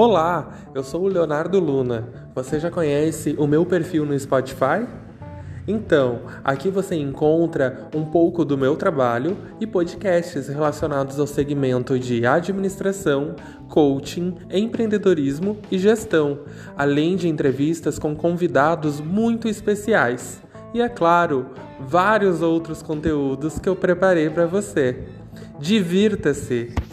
Olá, eu sou o Leonardo Luna. Você já conhece o meu perfil no Spotify? Então, aqui você encontra um pouco do meu trabalho e podcasts relacionados ao segmento de administração, coaching, empreendedorismo e gestão, além de entrevistas com convidados muito especiais. E é claro, vários outros conteúdos que eu preparei para você. Divirta-se!